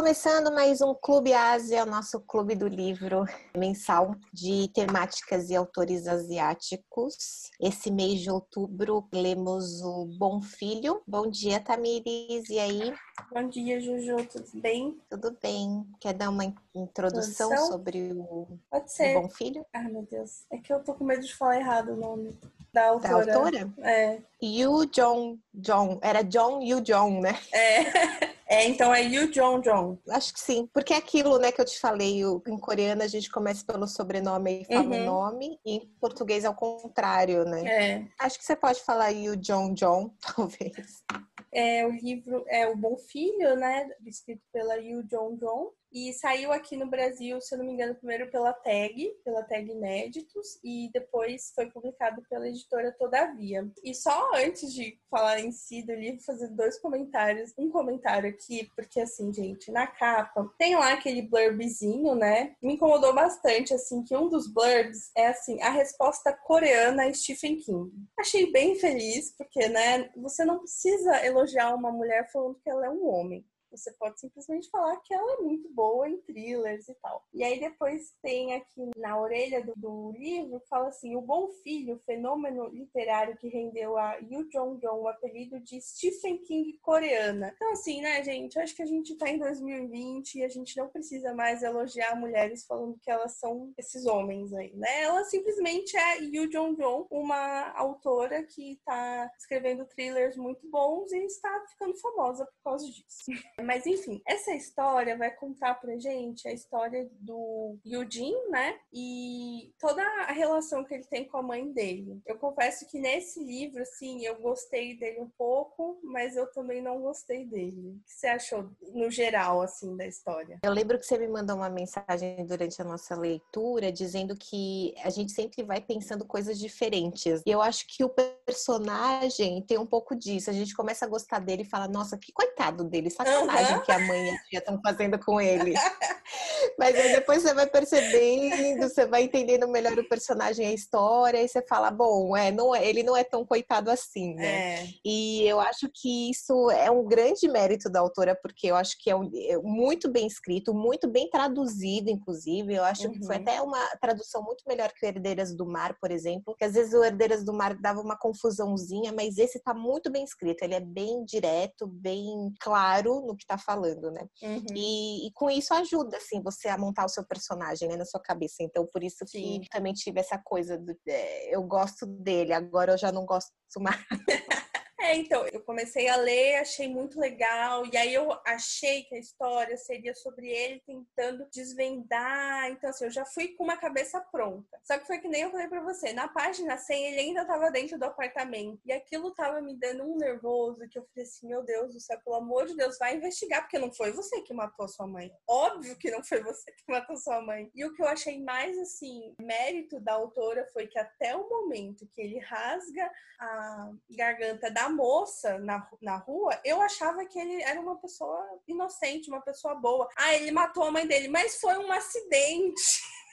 começando mais um Clube Ásia, o nosso clube do livro mensal de temáticas e autores asiáticos. Esse mês de outubro lemos o Bom Filho. Bom dia, Tamires. E aí? Bom dia, Juju. Tudo bem? Tudo bem. Quer dar uma introdução Introdução? sobre o, Pode o ser. Bom Filho? Ah, meu Deus. É que eu tô com medo de falar errado o nome da Da autora. autora? É. Yu Jong Jong. Era Jong Yu Jong, né? É. É, então é Yu Jong Jong. Acho que sim, porque é aquilo, né, que eu te falei, o- em coreano a gente começa pelo sobrenome e fala Uhum. o nome, e em português é o contrário, né? É. Acho que você pode falar Yu Jong Jong, talvez. É, o livro é O Bom Filho, né? Escrito pela Yu Jong Jong. E saiu aqui no Brasil, se eu não me engano, primeiro pela Tag, pela Tag Inéditos, e depois foi publicado pela editora Todavia. E só antes de falar em si do livro, fazer dois comentários. Um comentário aqui, porque assim, gente, na capa tem lá aquele blurbzinho, né? Me incomodou bastante, assim, que um dos blurbs é assim, a resposta coreana a Stephen King. Achei bem feliz, porque, né, você não precisa elogiar uma mulher falando que ela é um homem. Você pode simplesmente falar que ela é muito boa em thrillers e tal. E aí depois tem aqui na orelha do, do livro, fala assim, o Bom Filho, fenômeno literário que rendeu a Yu Jong Jong o apelido de Stephen King coreana. Então assim, né, gente, acho que a gente tá em 2020 e a gente não precisa mais elogiar mulheres falando que elas são esses homens aí, né? Ela simplesmente é Yu Jong Jong, uma autora que tá escrevendo thrillers muito bons e está ficando famosa por causa disso. Mas enfim, essa história vai contar pra gente a história do Yujin, né? E toda a relação que ele tem com a mãe dele. Eu confesso que nesse livro, assim, eu gostei dele um pouco, mas eu também não gostei dele. O que você achou no geral, assim, da história? Eu lembro que você me mandou uma mensagem durante a nossa leitura dizendo que a gente sempre vai pensando coisas diferentes. E eu acho que o personagem tem um pouco disso. A gente começa a gostar dele e fala, nossa, que coitado dele, sacanagem Aham. que a mãe e a tia estão fazendo com ele. Mas aí depois você vai percebendo, você vai entendendo melhor o personagem e a história, e você fala, bom, é, não é, ele não é tão coitado assim, né? É. E eu acho que isso é um grande mérito da autora, porque eu acho que é, um- é muito bem escrito, muito bem traduzido, inclusive. Eu acho que foi Uhum. até uma tradução muito melhor que o Herdeiras do Mar, por exemplo, que às vezes o Herdeiras do Mar dava uma confusãozinha, mas esse tá muito bem escrito, ele é bem direto, bem claro no que tá falando, né? Uhum. E, e com isso ajuda, assim, você a montar o seu personagem, né, na sua cabeça. Então, por isso Sim. que também tive essa coisa do, é, eu gosto dele, agora eu já não gosto mais. É, então, eu comecei a ler, achei muito legal, e aí eu achei que a história seria sobre ele tentando desvendar. Então, assim, eu já fui com uma cabeça pronta. Só que foi que nem eu falei pra você, na página 100 ele ainda tava dentro do apartamento, e aquilo tava me dando um nervoso que eu falei assim: meu Deus do céu, pelo amor de Deus, vai investigar, porque não foi você que matou sua mãe. Óbvio que não foi você que matou sua mãe. E o que eu achei mais, assim, mérito da autora foi que até o momento que ele rasga a garganta da moça na, na rua, eu achava que ele era uma pessoa inocente, uma pessoa boa. Ah, ele matou a mãe dele, mas foi um acidente.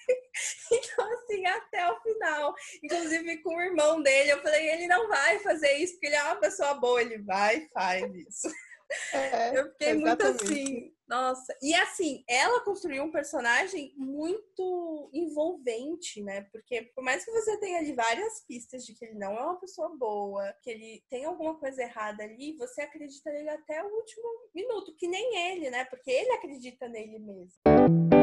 Então, assim, até o final. Inclusive com o irmão dele, eu falei, ele não vai fazer isso, porque ele é uma pessoa boa. Ele vai e faz isso. É, Eu fiquei muito exatamente. assim, nossa. E assim, ela construiu um personagem muito envolvente, né? Porque por mais que você tenha ali várias pistas de que ele não é uma pessoa boa, que ele tem alguma coisa errada ali, você acredita nele até o último minuto, que nem ele, né? Porque ele acredita nele mesmo.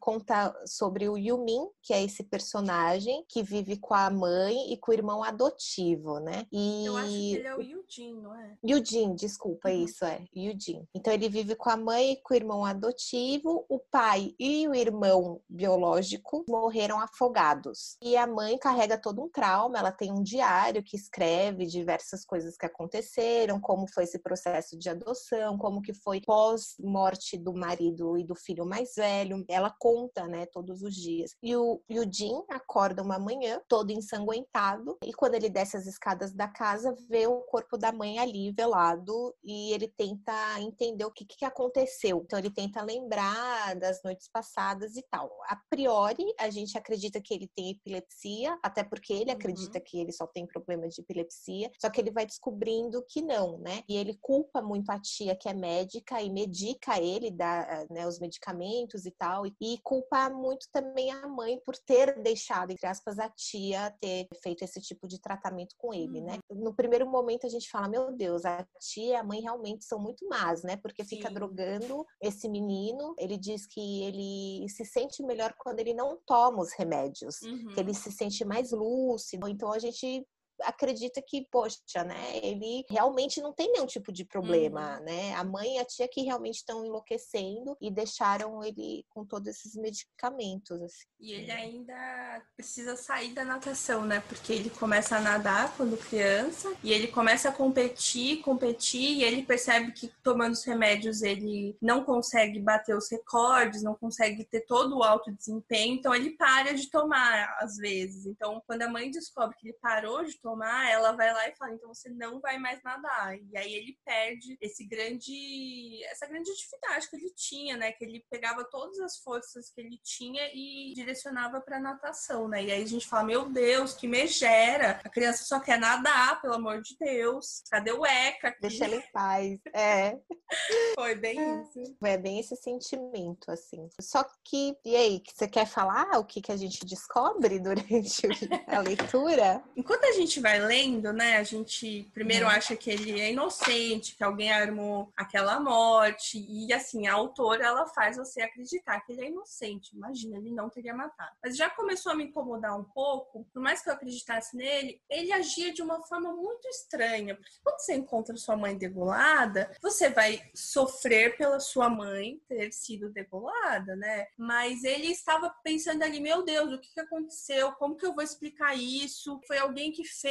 Conta sobre o Yumin, que é esse personagem que vive com a mãe e com o irmão adotivo, né? E Eu acho que ele é o Yujin, não é? Yujin, desculpa, Uhum. isso é, Yujin. Então ele vive com a mãe e com o irmão adotivo, o pai e o irmão biológico morreram afogados. E a mãe carrega todo um trauma, ela tem um diário que escreve diversas coisas que aconteceram, como foi esse processo de adoção, como que foi pós-morte do marido e do filho mais velho. Ela conta conta, né, todos os dias. E o, e o Jim acorda uma manhã, todo ensanguentado, e quando ele desce as escadas da casa, vê o corpo da mãe ali velado e ele tenta entender o que, que aconteceu. Então ele tenta lembrar das noites passadas e tal. A priori, a gente acredita que ele tem epilepsia, até porque ele uhum. acredita que ele só tem problema de epilepsia, só que ele vai descobrindo que não, né? E ele culpa muito a tia que é médica e medica ele, dá né, os medicamentos e tal, e culpa muito também a mãe por ter deixado, entre aspas, a tia ter feito esse tipo de tratamento com ele, né? uhum. né? No primeiro momento a gente fala, meu Deus, a tia e a mãe realmente são muito más, né? Porque Sim. fica drogando esse menino. Ele diz que ele se sente melhor quando ele não toma os remédios, uhum. que ele se sente mais lúcido. Então a gente acredita que, poxa, né, ele realmente não tem nenhum tipo de problema, uhum. né? A mãe e a tia que realmente estão enlouquecendo e deixaram ele com todos esses medicamentos. Assim. E ele ainda precisa sair da natação, né? Porque ele começa a nadar quando criança e ele começa a competir, competir e ele percebe que tomando os remédios ele não consegue bater os recordes, não consegue ter todo o alto desempenho, então ele para de tomar às vezes. Então, quando a mãe descobre que ele parou de tomar tomar, ela vai lá e fala, então você não vai mais nadar. E aí ele perde esse grande, essa grande atividade que ele tinha, né? Que ele pegava todas as forças que ele tinha e direcionava para natação, né? E aí a gente fala, meu Deus, que megera! A criança só quer nadar, pelo amor de Deus. Cadê o ECA? Aqui? Deixa ela em paz. É. Foi bem isso. É bem esse sentimento, assim. Só que, e aí, você quer falar o que, que a gente descobre durante a leitura? Enquanto a gente vai lendo, né, a gente primeiro uhum. acha que ele é inocente, que alguém armou aquela morte, e assim, a autora ela faz você acreditar que ele é inocente. Imagina, ele não teria matado. Mas já começou a me incomodar um pouco, por mais que eu acreditasse nele, ele agia de uma forma muito estranha, porque quando você encontra sua mãe degolada, você vai sofrer pela sua mãe ter sido degolada, né? Mas ele estava pensando ali, meu Deus, o que aconteceu? Como que eu vou explicar isso? Foi alguém que fez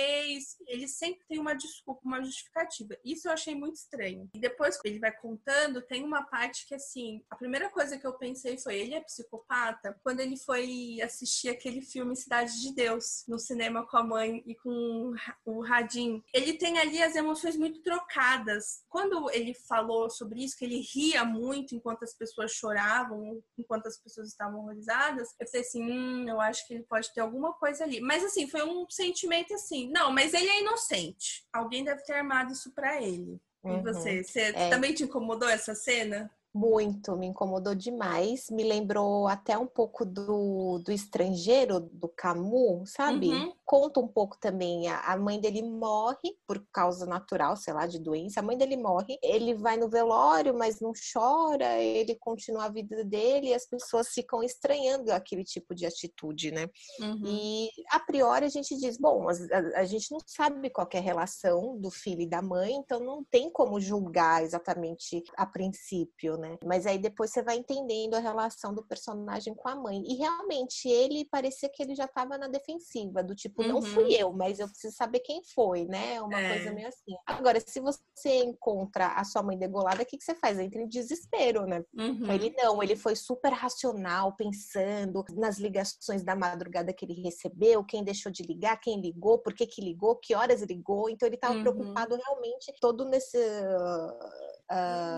Ele sempre tem uma desculpa, uma justificativa. Isso eu achei muito estranho. E depois ele vai contando, tem uma parte que assim, a primeira coisa que eu pensei foi: ele é psicopata? Quando ele foi assistir aquele filme Cidade de Deus no cinema com a mãe e com o Radim. Ele tem ali as emoções muito trocadas. Quando ele falou sobre isso, que ele ria muito enquanto as pessoas choravam, enquanto as pessoas estavam horrorizadas, eu falei assim: hum, eu acho que ele pode ter alguma coisa ali. Mas assim, foi um sentimento assim, não, mas ele é inocente. Alguém deve ter armado isso para ele. Uhum. E você? Você é. também te incomodou essa cena? Muito, me incomodou demais. Me lembrou até um pouco do, do estrangeiro, do Camus, sabe? Uhum. Conta um pouco também. A, mãe dele morre por causa natural, sei lá, de doença. A mãe dele morre. Ele vai no velório, mas não chora. Ele continua a vida dele e as pessoas ficam estranhando aquele tipo de atitude, né? Uhum. E a priori a gente diz: bom, a, a, a gente não sabe qual é a relação do filho e da mãe, então não tem como julgar exatamente a princípio né? Mas aí depois você vai entendendo a relação do personagem com a mãe. E realmente ele parecia que ele já estava na defensiva, do tipo, uhum. não fui eu, mas eu preciso saber quem foi, né? Uma é. coisa meio assim. Agora, se você encontra a sua mãe degolada, o que, que você faz? Entra em desespero, né? Uhum. Ele não, ele foi super racional, pensando nas ligações da madrugada que ele recebeu, quem deixou de ligar, quem ligou, por que que ligou, que horas ligou. Então ele estava uhum. preocupado realmente todo nesse Uh...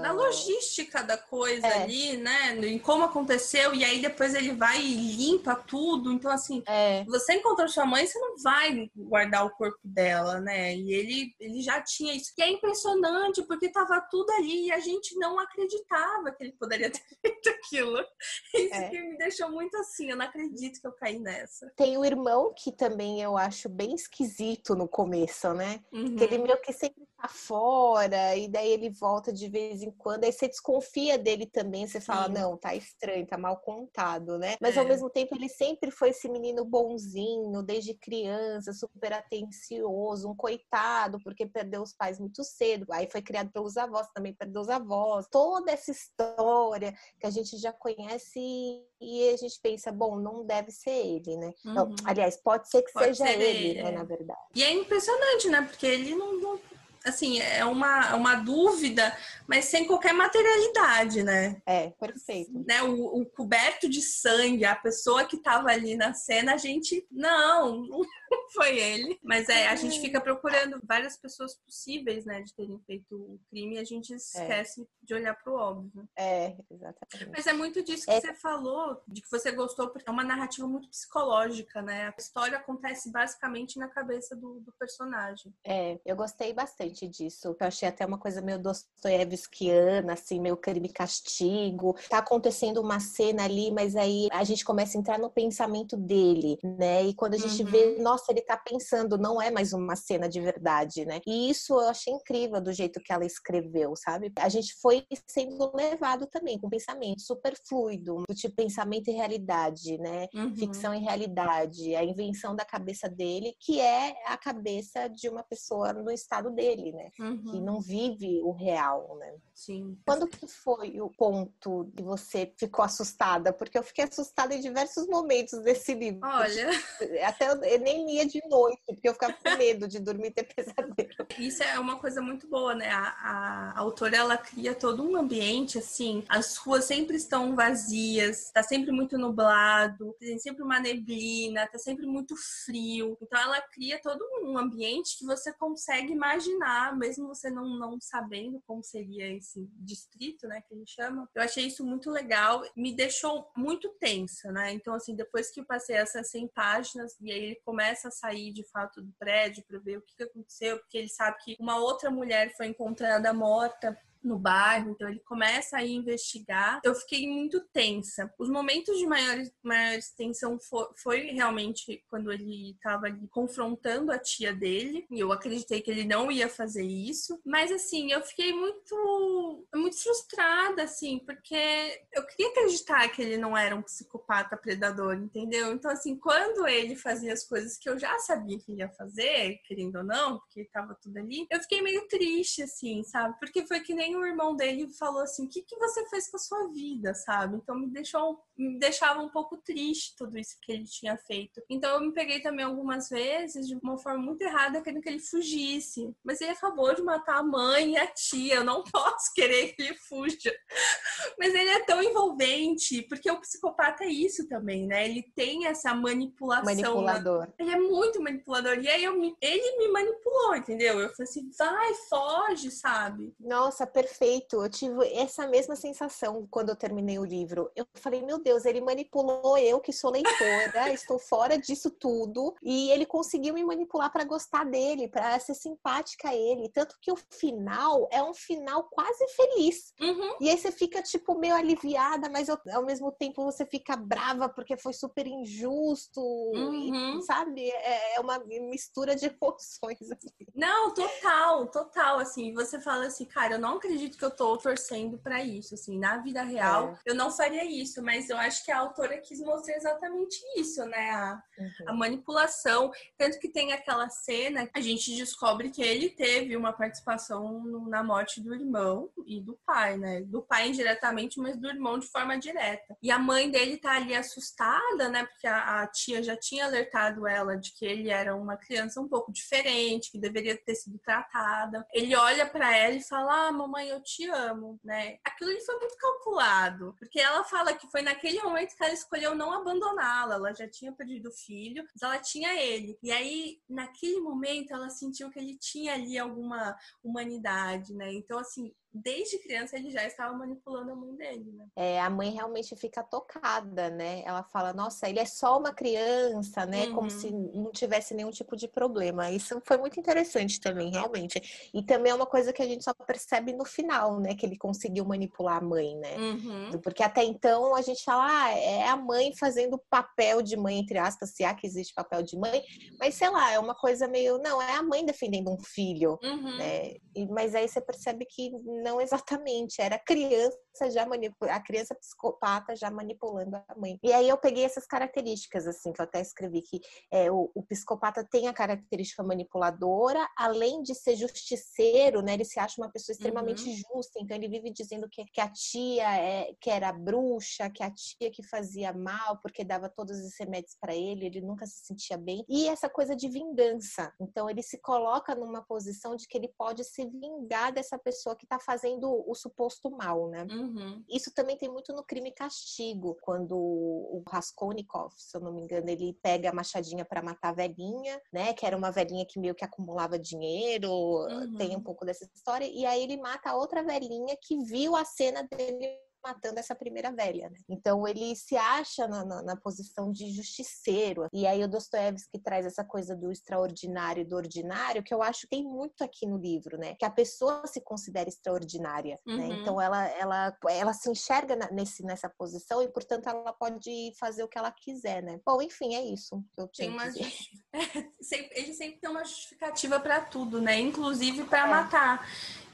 Na logística da coisa é. ali, né? Em como aconteceu, e aí depois ele vai e limpa tudo. Então, assim, é. você encontrou sua mãe, você não vai guardar o corpo dela, né? E ele, ele já tinha isso. E é impressionante, porque tava tudo ali e a gente não acreditava que ele poderia ter feito aquilo. Isso é. que me deixou muito assim, eu não acredito que eu caí nessa. Tem o irmão que também eu acho bem esquisito no começo, né? Uhum. Que ele meio que sempre tá fora, e daí ele volta de vez em quando, aí você desconfia dele também, você fala, Sim. não, tá estranho, tá mal contado, né? Mas é. ao mesmo tempo ele sempre foi esse menino bonzinho, desde criança, super atencioso, um coitado, porque perdeu os pais muito cedo, aí foi criado pelos avós, também perdeu os avós, toda essa história que a gente já conhece e a gente pensa, bom, não deve ser ele, né? Uhum. Então, aliás, pode ser que pode seja ser ele, ele, né, na verdade. E é impressionante, né? Porque ele não, não assim, é uma, uma dúvida, mas sem qualquer materialidade, né? É, perfeito. Né, o, o coberto de sangue, a pessoa que estava ali na cena, a gente, não, não foi ele. Mas é, a gente fica procurando várias pessoas possíveis, né, de terem feito o crime e a gente esquece é. de olhar para o óbvio. É, exatamente. Mas é muito disso que é. você falou, de que você gostou, porque é uma narrativa muito psicológica, né? A história acontece basicamente na cabeça do, do personagem. É, eu gostei bastante disso. Eu achei até uma coisa meio Dostoiévskiana, assim, meio crime castigo. Tá acontecendo uma cena ali, mas aí a gente começa a entrar no pensamento dele, né? E quando a gente uhum. vê, nossa, ele tá pensando, não é mais uma cena de verdade, né? E isso eu achei incrível do jeito que ela escreveu, sabe? A gente foi sendo levado também com pensamento super fluido, do tipo pensamento e realidade, né? Uhum. Ficção e realidade, a invenção da cabeça dele, que é a cabeça de uma pessoa no estado dele, né? Uhum. Que não vive o real, né? Sim. Quando que foi o ponto que você ficou assustada? Porque eu fiquei assustada em diversos momentos desse livro. Olha. Até eu nem lia de noite, porque eu ficava com medo de dormir e ter pesadelo. Isso é uma coisa muito boa, né? A, a, a autora, ela cria todo um ambiente, assim, as ruas sempre estão vazias, tá sempre muito nublado, tem sempre uma neblina, tá sempre muito frio. Então ela cria todo um ambiente que você consegue imaginar, mesmo você não, não sabendo como seria esse distrito, né, que a gente chama. Eu achei isso muito legal, me deixou muito tensa, né? Então, assim, depois que eu passei essas 100 páginas, e aí ele começa a sair de fato do prédio para ver o que aconteceu, porque ele sabe que uma outra mulher foi encontrada morta no bairro, então ele começa a investigar. Eu fiquei muito tensa. Os momentos de maior, maior tensão foi, foi realmente quando ele estava ali confrontando a tia dele, e eu acreditei que ele não ia fazer isso, mas assim, eu fiquei muito muito frustrada assim, porque eu queria acreditar que ele não era um psicopata predador, entendeu? Então assim, quando ele fazia as coisas que eu já sabia que ele ia fazer, querendo ou não, porque estava tudo ali, eu fiquei meio triste assim, sabe? Porque foi que nem o irmão dele falou assim: o que, que você fez com a sua vida, sabe? Então me deixou, me deixava um pouco triste tudo isso que ele tinha feito. Então eu me peguei também algumas vezes de uma forma muito errada, querendo que ele fugisse. Mas ele acabou de matar a mãe e a tia, eu não posso querer que ele fuja. Mas ele é tão envolvente, porque o psicopata é isso também, né? Ele tem essa manipulação. Manipulador. Né? Ele é muito manipulador. E aí eu me... ele me manipulou, entendeu? Eu falei assim: vai, foge, sabe? Nossa, perfeito. Eu tive essa mesma sensação quando eu terminei o livro. Eu falei, meu Deus, ele manipulou eu que sou leitora, estou fora disso tudo, e ele conseguiu me manipular para gostar dele, para ser simpática a ele. Tanto que o final é um final quase feliz. Uhum. E aí você fica, tipo, meio aliviada, mas ao mesmo tempo você fica brava porque foi super injusto, uhum. e, sabe? É, é uma mistura de emoções. Assim. Não, total, total. Assim, você fala assim, cara, eu não acredito acredito que eu tô torcendo para isso, assim, na vida real, é. eu não faria isso, mas eu acho que a autora quis mostrar exatamente isso, né? A, uhum. a manipulação. Tanto que tem aquela cena, a gente descobre que ele teve uma participação no, na morte do irmão e do pai, né? Do pai indiretamente, mas do irmão de forma direta. E a mãe dele tá ali assustada, né? Porque a, a tia já tinha alertado ela de que ele era uma criança um pouco diferente, que deveria ter sido tratada. Ele olha para ela e fala: Ah, mamãe, eu te amo, né? Aquilo ali foi muito calculado, porque ela fala que foi naquele momento que ela escolheu não abandoná-la, ela já tinha perdido o filho, mas ela tinha ele. E aí, naquele momento, ela sentiu que ele tinha ali alguma humanidade, né? Então, assim, desde criança ele já estava manipulando a mãe dele, né? É, a mãe realmente fica tocada, né? Ela fala, nossa, ele é só uma criança, né? Uhum. Como se não tivesse nenhum tipo de problema. Isso foi muito interessante também, realmente. E também é uma coisa que a gente só percebe no final, né? Que ele conseguiu manipular a mãe, né? Uhum. Porque até então a gente fala, ah, é a mãe fazendo papel de mãe, entre aspas, se há que existe papel de mãe, mas sei lá, é uma coisa meio, não, é a mãe defendendo um filho, uhum. né? E, mas aí você percebe que não exatamente, era criança já manipulando, a criança psicopata já manipulando a mãe. E aí eu peguei essas características, assim, que eu até escrevi que é, o, o, psicopata tem a característica manipuladora, além de ser justiceiro, né? Ele se acha uma pessoa extremamente uhum. justa, então ele vive dizendo que, que a tia é, que era bruxa, que a tia que fazia mal, porque dava todos os remédios para ele, ele nunca se sentia bem. E essa coisa de vingança. Então ele se coloca numa posição de que ele pode se vingar dessa pessoa que está fazendo o suposto mal, né? Uhum. Isso também tem muito no crime e castigo, quando o Raskolnikov, se eu não me engano, ele pega a machadinha para matar a velhinha, né? Que era uma velhinha que meio que acumulava dinheiro, uhum. tem um pouco dessa história, e aí ele mata a outra velhinha que viu a cena dele matando essa primeira velha, né? Então ele se acha na, na, na, posição de justiceiro. E aí o Dostoiévski traz essa coisa do extraordinário e do ordinário, que eu acho que tem muito aqui no livro, né? Que a pessoa se considera extraordinária, né? uhum. né? Então ela, ela, ela se enxerga nesse, nessa posição e, portanto, ela pode fazer o que ela quiser, né? Bom, enfim, é isso que eu tinha tem uma Ele sempre tem uma justificativa para tudo, né? Inclusive para é. matar.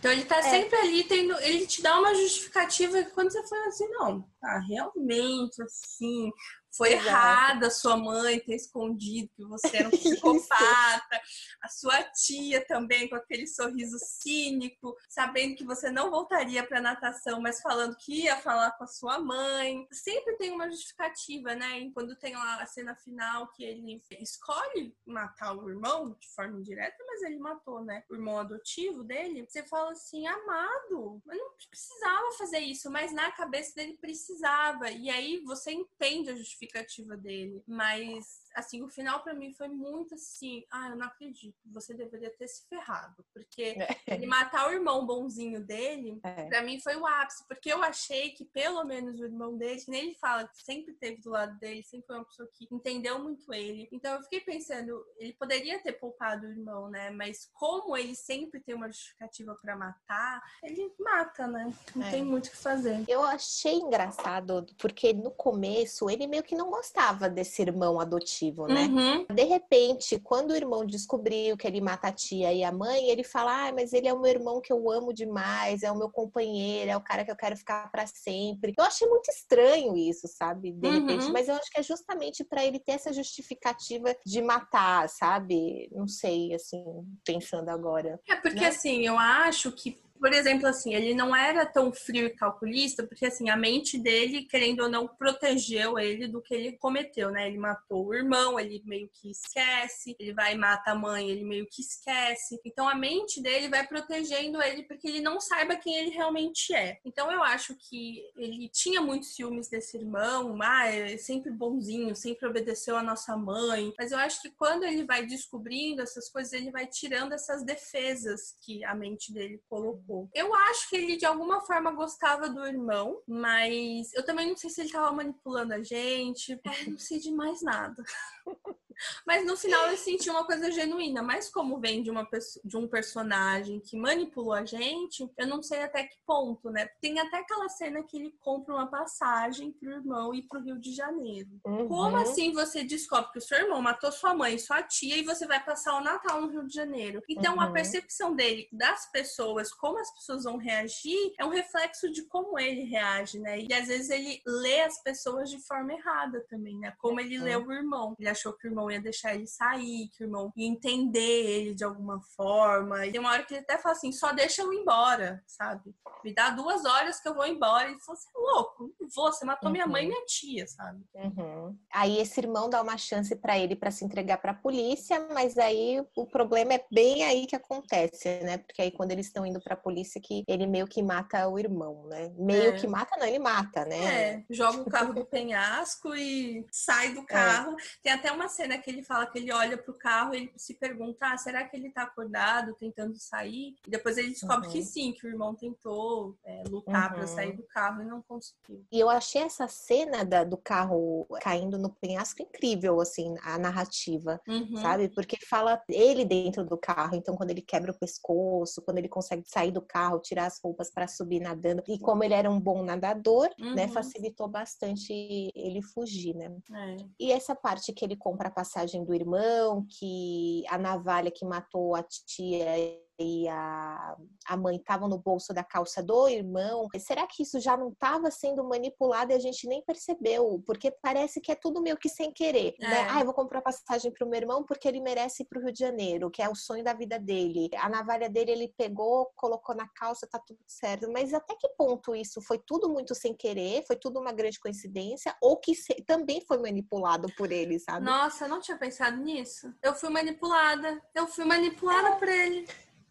Então ele tá é. sempre ali tendo, ele te dá uma justificativa que quando você fala assim, não, tá realmente assim, foi Exato. errada a sua mãe ter escondido que você era um psicopata, a sua tia também com aquele sorriso cínico, sabendo que você não voltaria para natação, mas falando que ia falar com a sua mãe. Sempre tem uma justificativa, né? E quando tem lá a cena final que ele escolhe matar o irmão de forma indireta, mas ele matou, né? O irmão adotivo dele. Você fala assim, amado, mas não precisava fazer isso, mas na cabeça dele precisava. E aí você entende a justificativa justificativa dele. Mas, assim, o final para mim foi muito assim: ah, eu não acredito, você deveria ter se ferrado. Porque é. ele matar o irmão bonzinho dele, é. para mim foi o ápice. Porque eu achei que pelo menos o irmão dele, nem ele fala que sempre teve do lado dele, sempre foi uma pessoa que entendeu muito ele. Então eu fiquei pensando, ele poderia ter poupado o irmão, né? Mas como ele sempre tem uma justificativa para matar, ele mata, né? Não é. tem muito o que fazer. Eu achei engraçado, porque no começo ele meio que não gostava desse irmão adotivo, né? Uhum. De repente, quando o irmão descobriu que ele mata a tia e a mãe, ele fala: ah, mas ele é o meu irmão que eu amo demais, é o meu companheiro, é o cara que eu quero ficar para sempre. Eu achei muito estranho isso, sabe? De uhum. repente, mas eu acho que é justamente para ele ter essa justificativa de matar, sabe? Não sei, assim, pensando agora. É porque né? assim, eu acho que por exemplo, assim, ele não era tão frio e calculista, porque assim, a mente dele, querendo ou não, protegeu ele do que ele cometeu, né? Ele matou o irmão, ele meio que esquece, ele vai e mata a mãe, ele meio que esquece. Então a mente dele vai protegendo ele porque ele não saiba quem ele realmente é. Então eu acho que ele tinha muitos ciúmes desse irmão, ah, é sempre bonzinho, sempre obedeceu a nossa mãe. Mas eu acho que quando ele vai descobrindo essas coisas, ele vai tirando essas defesas que a mente dele colocou. Eu acho que ele de alguma forma gostava do irmão, mas eu também não sei se ele tava manipulando a gente. Eu não sei de mais nada. Mas no final eu senti uma coisa genuína. Mas como vem de, uma pessoa, de um personagem que manipulou a gente, eu não sei até que ponto, né? Tem até aquela cena que ele compra uma passagem pro irmão ir pro Rio de Janeiro. Uhum. Como assim você descobre que o seu irmão matou sua mãe e sua tia e você vai passar o Natal no Rio de Janeiro? Então uhum. a percepção dele das pessoas, como as pessoas vão reagir, é um reflexo de como ele reage, né? E às vezes ele lê as pessoas de forma errada também, né? Como ele uhum. lê o irmão. Ele achou que o irmão irmão ia deixar ele sair, que o irmão ia entender ele de alguma forma. E tem uma hora que ele até fala assim: só deixa eu ir embora, sabe? Me dá duas horas que eu vou embora. E ele falou: você é louco, não vou, você matou uhum. minha mãe e uhum. minha tia, sabe? Uhum. Aí esse irmão dá uma chance para ele para se entregar para a polícia, mas aí o problema é bem aí que acontece, né? Porque aí quando eles estão indo para a polícia que ele meio que mata o irmão, né? Meio é. que mata, não, ele mata, né? É, joga o carro do penhasco e sai do carro. É. Tem até uma cena que ele fala que ele olha pro carro e ele se pergunta: ah, será que ele tá acordado, tentando sair? E depois ele descobre uhum. que sim, que o irmão tentou é, lutar uhum. para sair do carro e não conseguiu. E eu achei essa cena da, do carro caindo no penhasco incrível, assim, a narrativa, uhum. sabe? Porque fala ele dentro do carro, então quando ele quebra o pescoço, quando ele consegue sair do carro, tirar as roupas para subir nadando, e como ele era um bom nadador, né, uhum. facilitou bastante ele fugir, né? É. E essa parte que ele compra a passagem do irmão, que a navalha que matou a tia e a, a mãe estavam no bolso da calça do irmão, será que isso já não estava sendo manipulado e a gente nem percebeu? Porque parece que é tudo meio que sem querer. Né? É. Né? Ah, eu vou comprar passagem para o meu irmão porque ele merece ir para o Rio de Janeiro, que é o sonho da vida dele. A navalha dele ele pegou, colocou na calça, tá tudo certo. Mas até que ponto isso foi tudo muito sem querer? Foi tudo uma grande coincidência? Ou que se, também foi manipulado por ele, sabe? Nossa, eu não tinha pensado nisso. Eu fui manipulada. Eu fui manipulada é. por ele.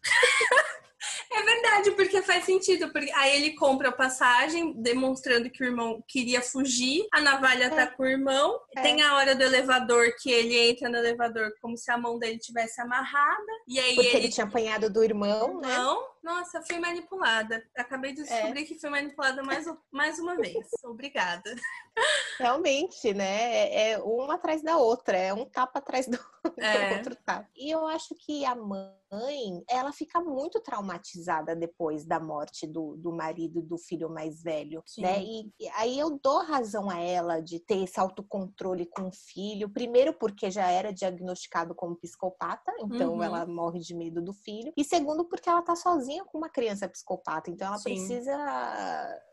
É verdade, porque faz sentido. Porque aí ele compra a passagem, demonstrando que o irmão queria fugir. A navalha é. tá com o irmão. É. Tem a hora do elevador que ele entra no elevador como se a mão dele tivesse amarrada. E aí porque ele, ele tinha apanhado do irmão, né? Não, nossa, fui manipulada. Acabei de descobrir é. que fui manipulada mais, mais uma vez. Obrigada. Realmente, né? É, é uma atrás da outra, é um tapa atrás do, é. outro tapa. E eu acho que a mãe, ela fica muito traumatizada depois da morte do, do marido do filho mais velho, Sim. né? E, e aí eu dou razão a ela de ter esse autocontrole com o filho. Primeiro, porque já era diagnosticado como psicopata, então uhum. ela morre de medo do filho. E segundo, porque ela tá sozinha com uma criança psicopata, então ela Sim. precisa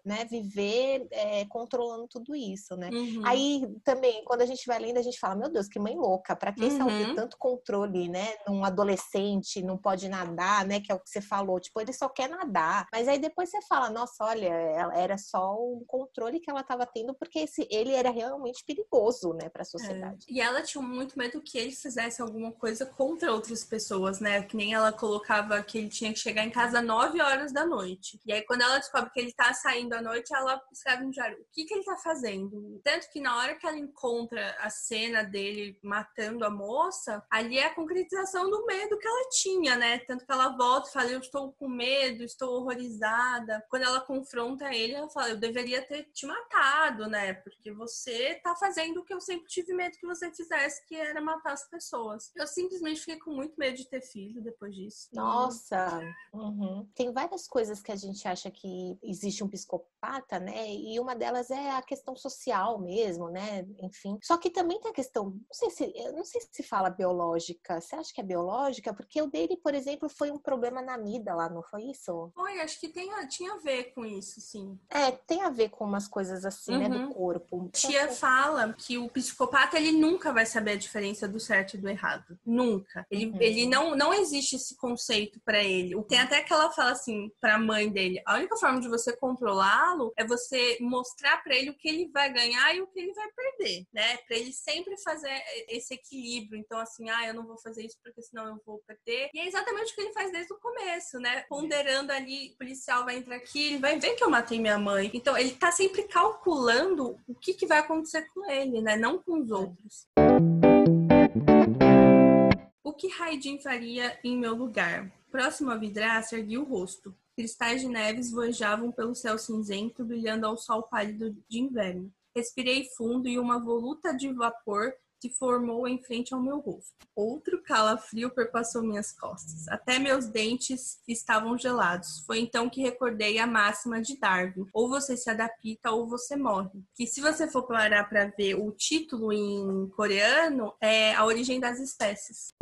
né, viver é, controlando tudo isso, né? Uhum. Aí também, quando a gente vai lendo, a gente fala, meu Deus, que mãe louca, para que uhum. tanto controle, né? Num adolescente, não pode nadar, né? Que é o que você falou, tipo, ele só quer nadar. Mas aí depois você fala, nossa, olha, era só um controle que ela estava tendo, porque esse, ele era realmente perigoso, né, para a sociedade. É. E ela tinha muito medo que ele fizesse alguma coisa contra outras pessoas, né? Que nem ela colocava que ele tinha que chegar em casa às 9 horas da noite. E aí, quando ela descobre que ele tá saindo à noite, ela escreve no diário o que, que ele tá fazendo. Tanto que na hora que ela encontra a cena dele matando a moça, ali é a concretização do medo que ela tinha, né? Tanto que ela volta e fala: Eu estou com medo, estou horrorizada. Quando ela confronta ele, ela fala: Eu deveria ter te matado, né? Porque você tá fazendo o que eu sempre tive medo que você fizesse, que era matar as pessoas. Eu simplesmente fiquei com muito medo de ter filho depois disso. Nossa! Uhum. Tem várias coisas que a gente acha que existe um psicopata, né? E uma delas é a questão social mesmo, né? Enfim. Só que também tem a questão, não sei se, eu não sei se fala biológica. Você acha que é biológica? Porque o dele, por exemplo, foi um problema na lá, não foi isso? Foi, acho que tem, tinha a ver com isso, sim. É, tem a ver com umas coisas assim, uhum. né, do uhum. corpo. Tia fala que o psicopata ele nunca vai saber a diferença do certo e do errado, nunca. Ele, uhum. ele não não existe esse conceito para ele. Tem até que ela fala assim para a mãe dele: a única forma de você controlá-lo é você mostrar para ele o que ele vai ganhar e o que ele vai perder, né? Para ele sempre fazer esse equilíbrio. Então, assim, ah, eu não vou fazer isso porque senão eu vou perder. E é exatamente o que ele faz desde o começo, né? Ponderando ali, o policial vai entrar aqui, ele vai ver que eu matei minha mãe. Então, ele tá sempre calculando o que, que vai acontecer com ele, né? Não com os outros. O que Raidin faria em meu lugar? Próximo a vidraça, ergui o rosto. Cristais de neves voejavam pelo céu cinzento, brilhando ao sol pálido de inverno. Respirei fundo e uma voluta de vapor se formou em frente ao meu rosto. Outro calafrio perpassou minhas costas. Até meus dentes estavam gelados. Foi então que recordei a máxima de Darwin: ou você se adapta ou você morre. Que se você for parar para ver o título em coreano, é A Origem das Espécies.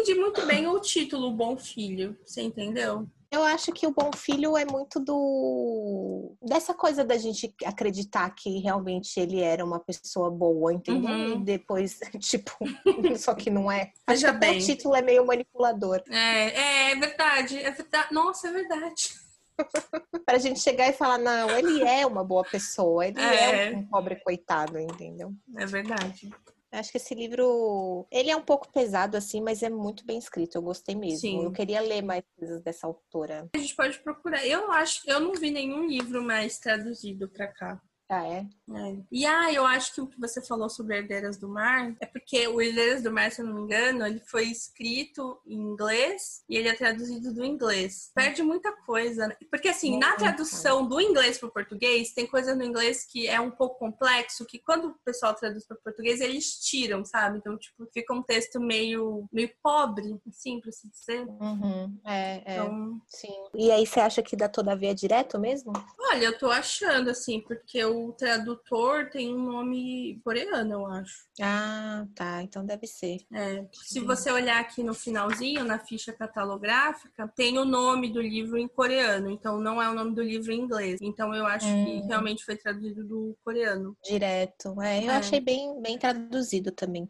Entendi muito bem o título Bom Filho. Você entendeu? Eu acho que o bom filho é muito do dessa coisa da gente acreditar que realmente ele era uma pessoa boa, entendeu? Uhum. E depois, tipo, só que não é. Acho que bem. o título é meio manipulador. É, é, é verdade, é verdade. Nossa, é verdade. pra gente chegar e falar, não, ele é uma boa pessoa, ele é, é um pobre coitado, entendeu? É verdade. Acho que esse livro, ele é um pouco pesado assim, mas é muito bem escrito. Eu gostei mesmo. Sim. Eu queria ler mais coisas dessa autora. A gente pode procurar. Eu acho, eu não vi nenhum livro mais traduzido para cá. Ah, é? é? E ah, eu acho que o que você falou sobre Herdeiras do Mar é porque o Herdeiras do Mar, se eu não me engano, ele foi escrito em inglês e ele é traduzido do inglês. Perde muita coisa, né? Porque assim, na tradução do inglês para o português, tem coisa no inglês que é um pouco complexo, que quando o pessoal traduz para o português, eles tiram, sabe? Então, tipo, fica um texto meio, meio pobre, assim, para se dizer. Uhum. É, é. Então... Sim. E aí, você acha que dá todavia direto mesmo? Olha, eu tô achando, assim, porque o o tradutor tem um nome coreano, eu acho. Ah, tá. Então deve ser. É. Se você olhar aqui no finalzinho, na ficha catalográfica, tem o nome do livro em coreano. Então não é o nome do livro em inglês. Então eu acho hum. que realmente foi traduzido do coreano. Direto. É, eu é. achei bem, bem traduzido também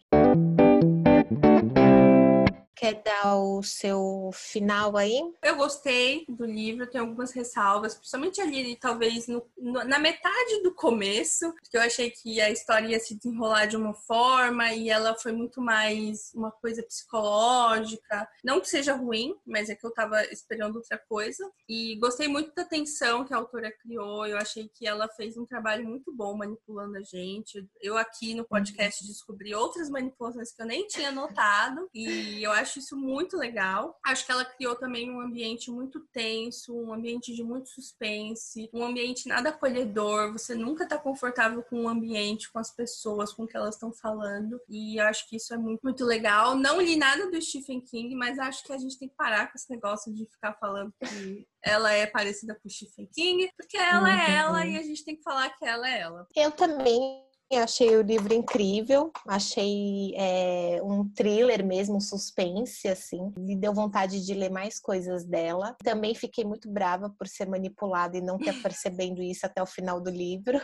quer dar o seu final aí? Eu gostei do livro, tenho algumas ressalvas, principalmente ali, talvez no, no, na metade do começo, porque eu achei que a história ia se desenrolar de uma forma e ela foi muito mais uma coisa psicológica. Não que seja ruim, mas é que eu tava esperando outra coisa. E gostei muito da tensão que a autora criou, eu achei que ela fez um trabalho muito bom manipulando a gente. Eu aqui no podcast descobri outras manipulações que eu nem tinha notado e eu acho acho isso muito legal. Acho que ela criou também um ambiente muito tenso, um ambiente de muito suspense, um ambiente nada acolhedor. Você nunca tá confortável com o ambiente, com as pessoas, com o que elas estão falando. E eu acho que isso é muito, muito legal. Não li nada do Stephen King, mas acho que a gente tem que parar com esse negócio de ficar falando que ela é parecida com o Stephen King, porque ela é uhum. é ela e a gente tem que falar que ela é ela. Eu também achei o livro incrível, achei é, um thriller mesmo, um suspense, assim. Me deu vontade de ler mais coisas dela. Também fiquei muito brava por ser manipulada e não ter percebendo isso até o final do livro.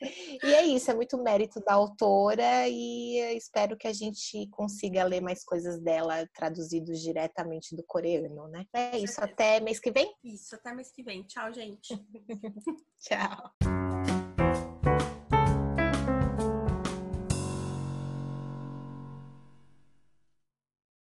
E é isso, é muito mérito da autora e espero que a gente consiga ler mais coisas dela traduzidos diretamente do coreano, né? É isso, até mês que vem? Isso, até mês que vem. Tchau, gente. Tchau.